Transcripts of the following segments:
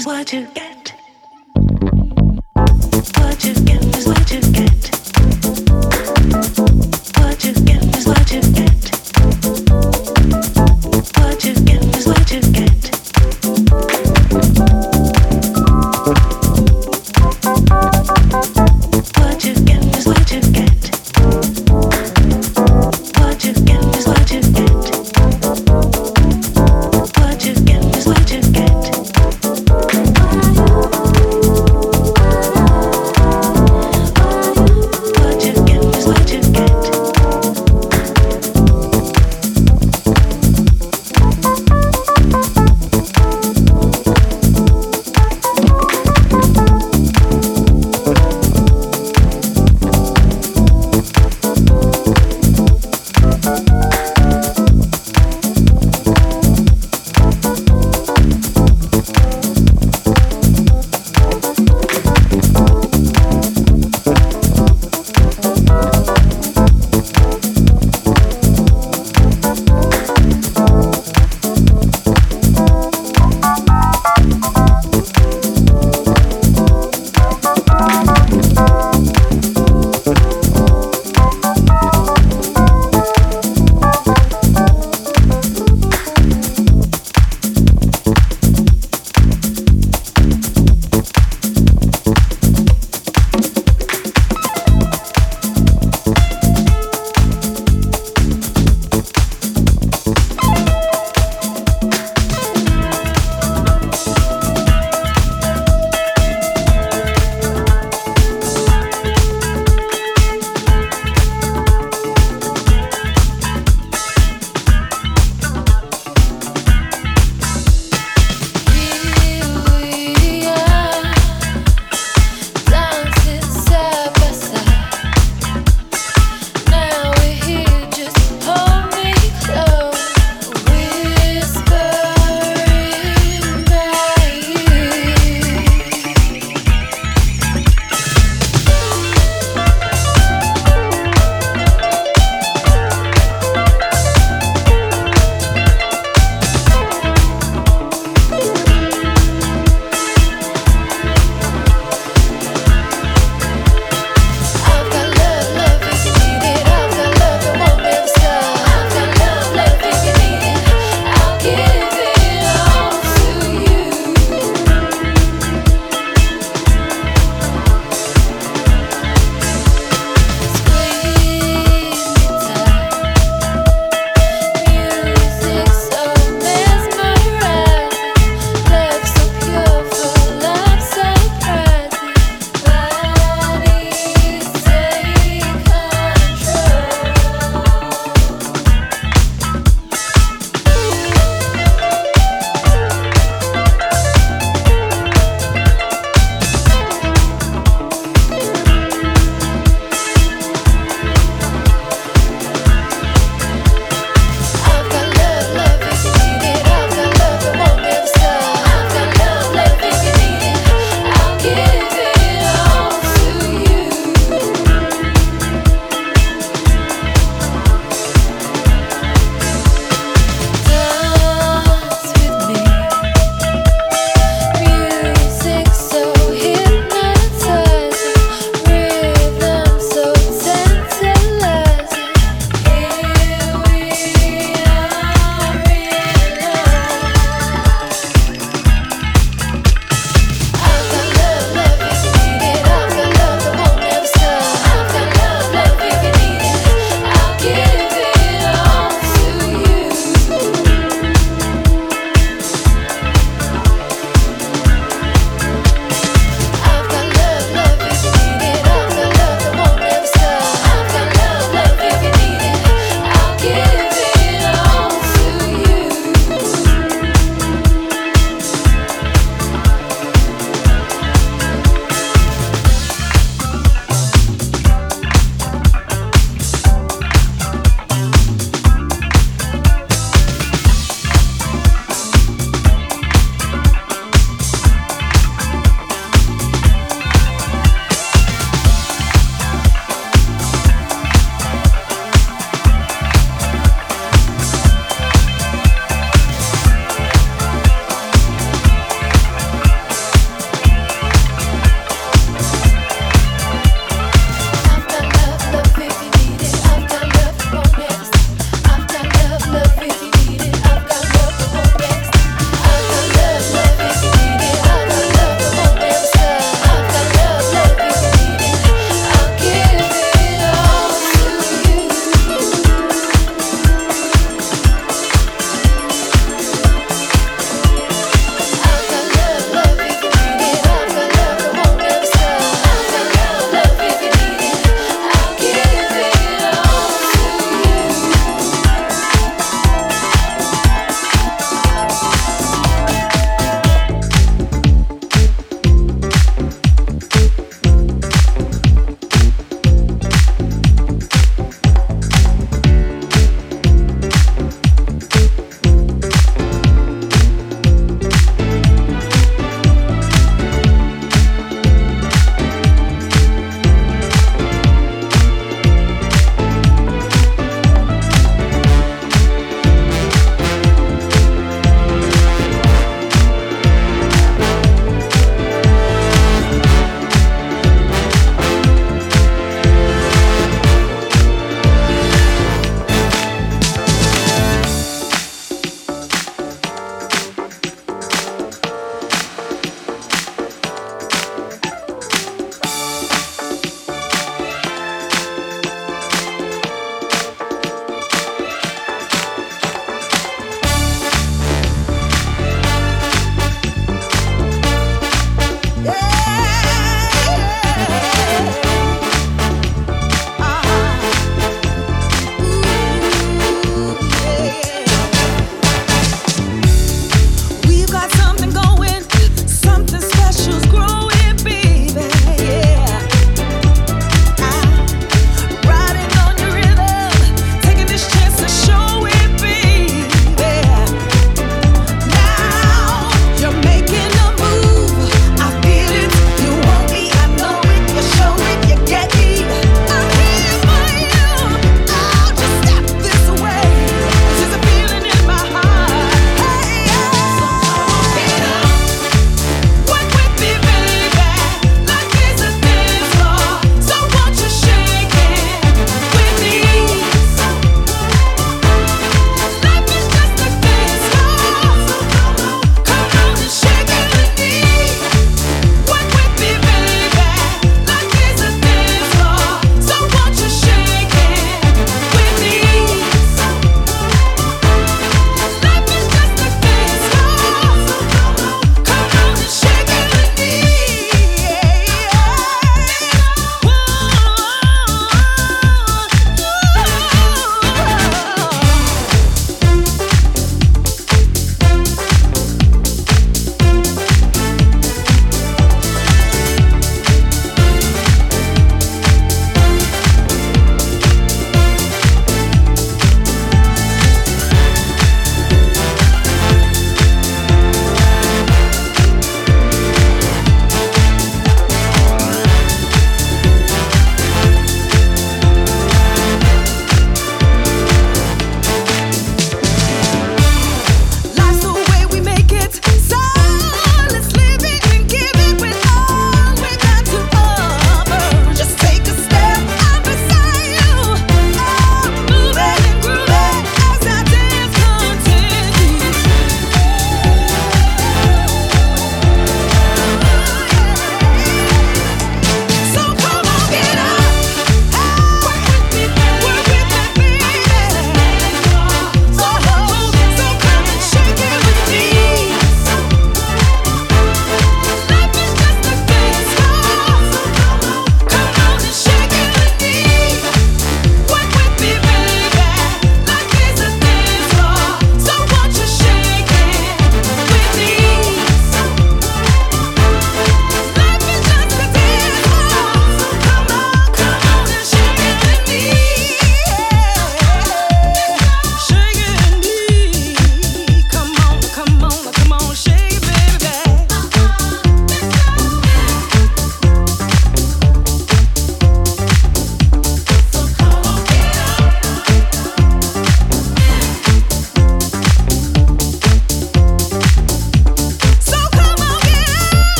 Is what you get.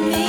me.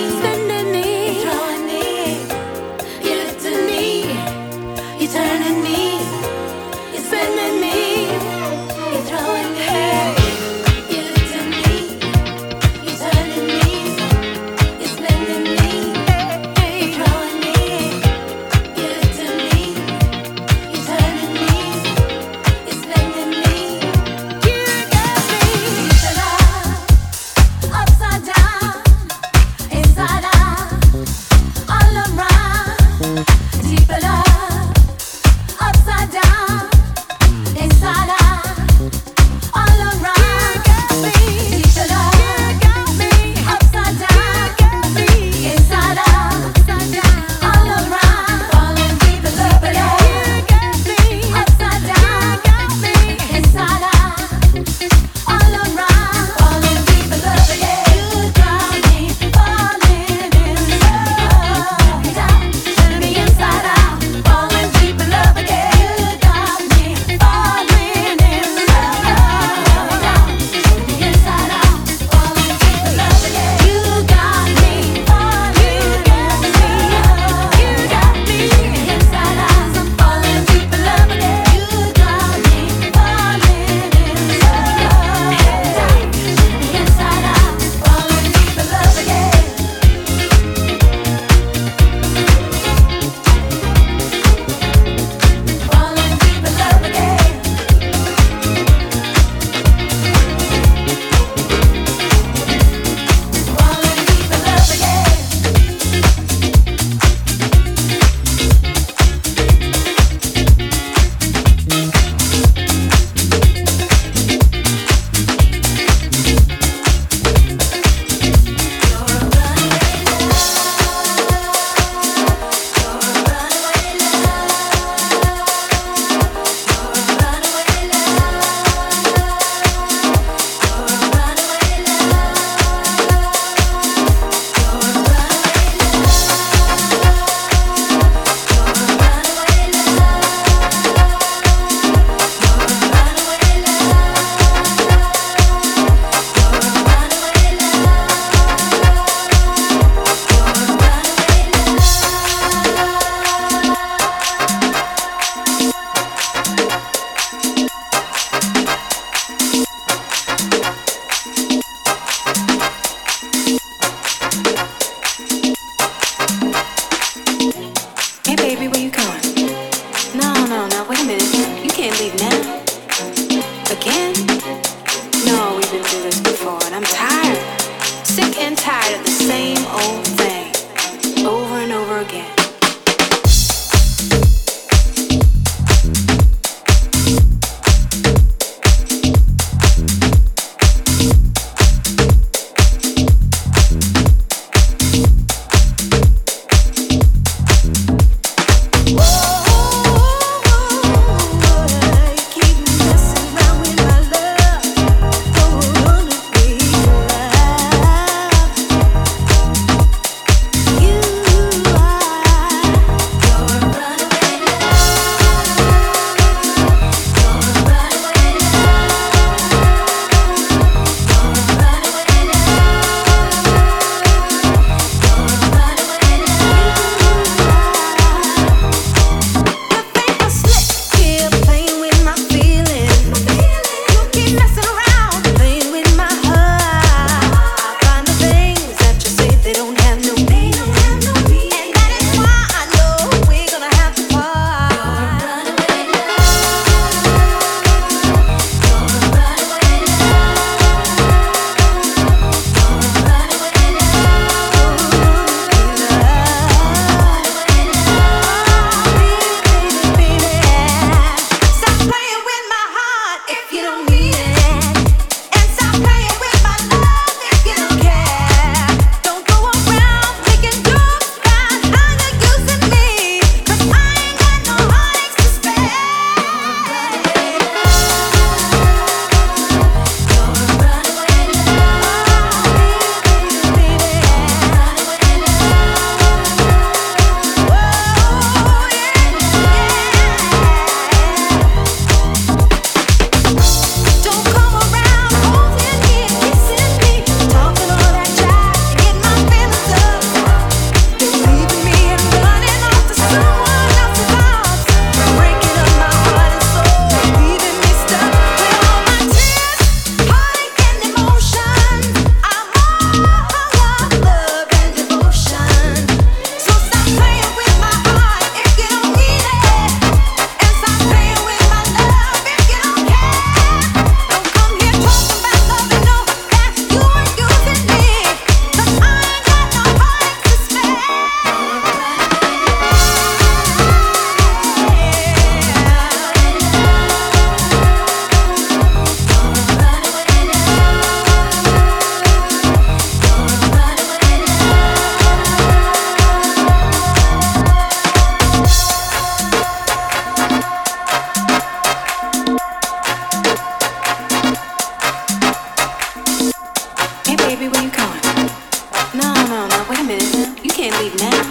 leave now.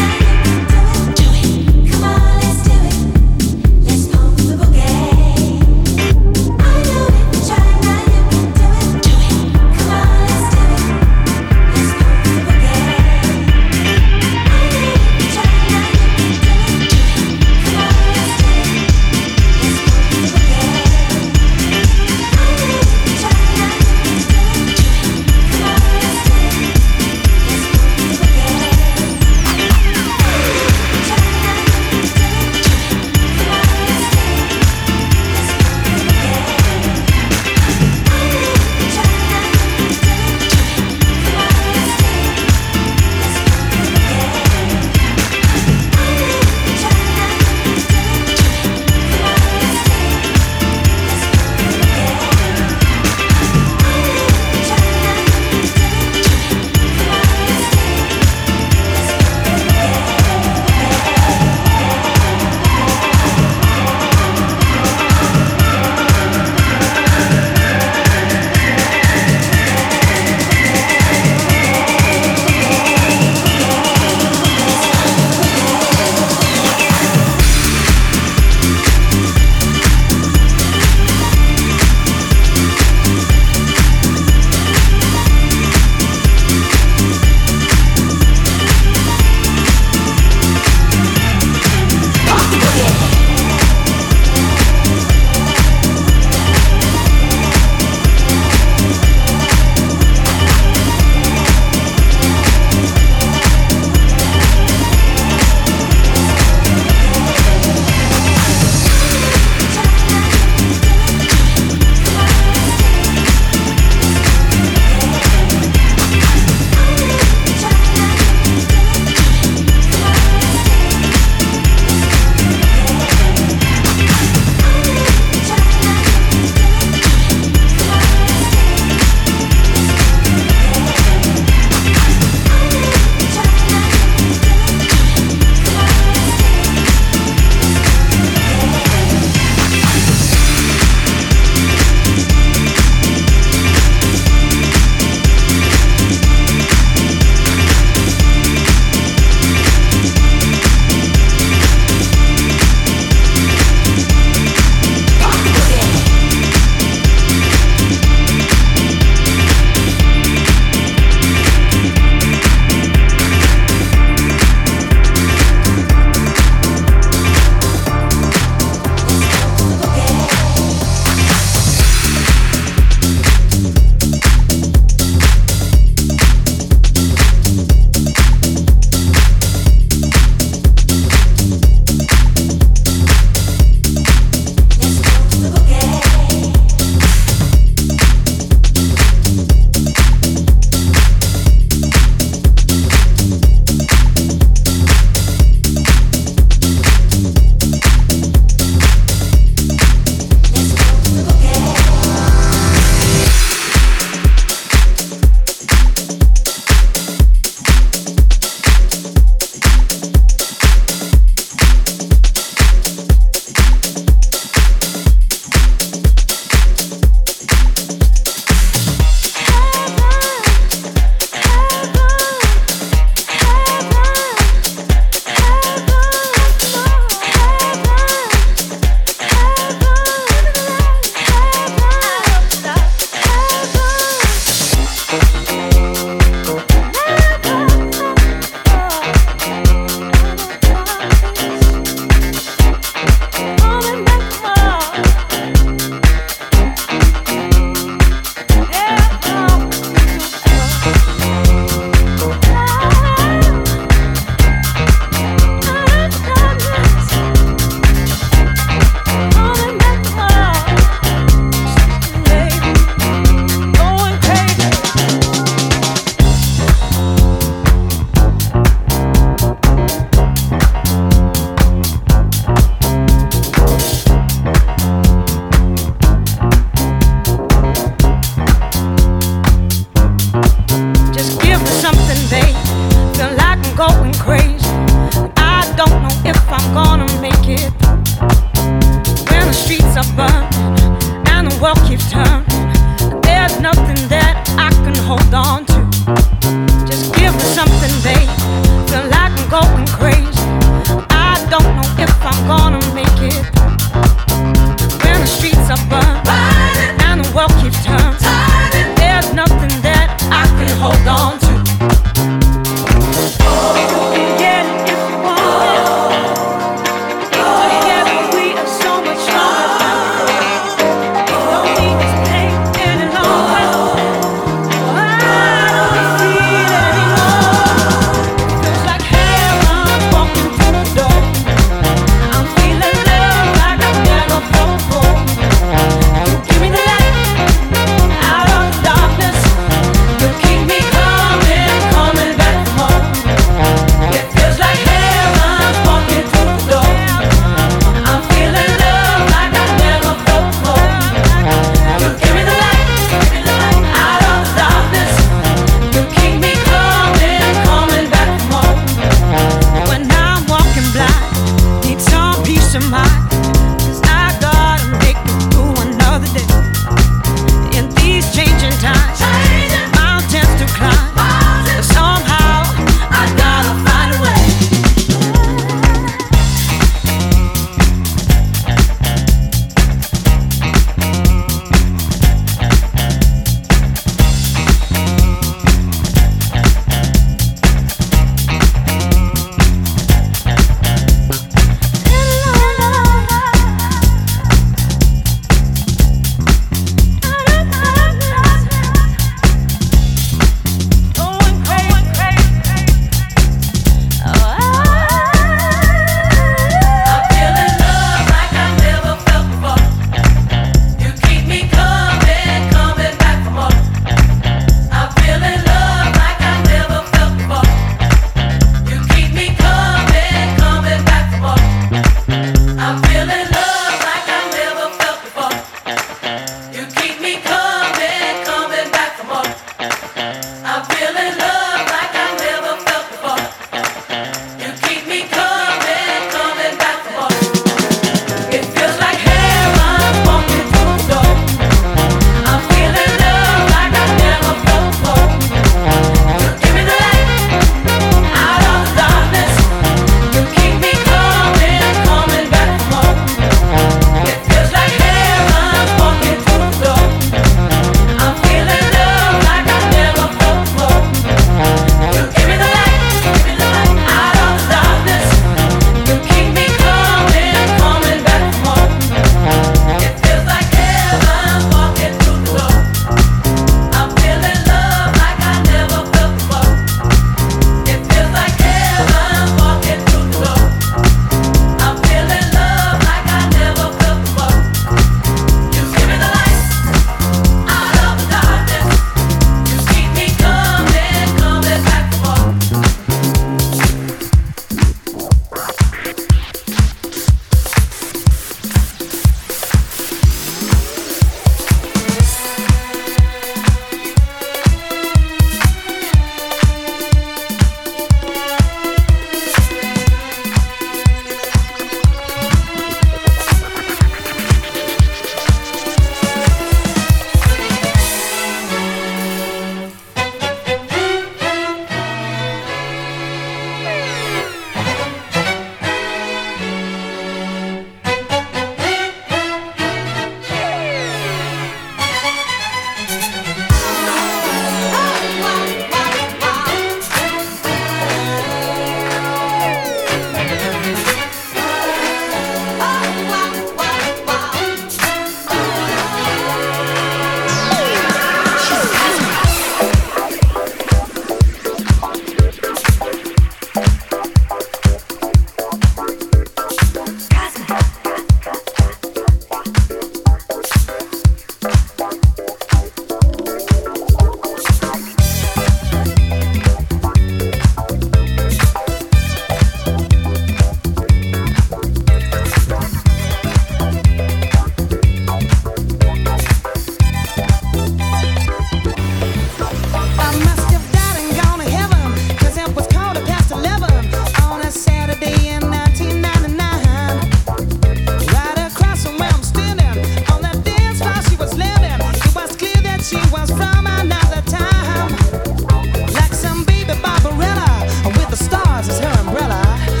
as her umbrella.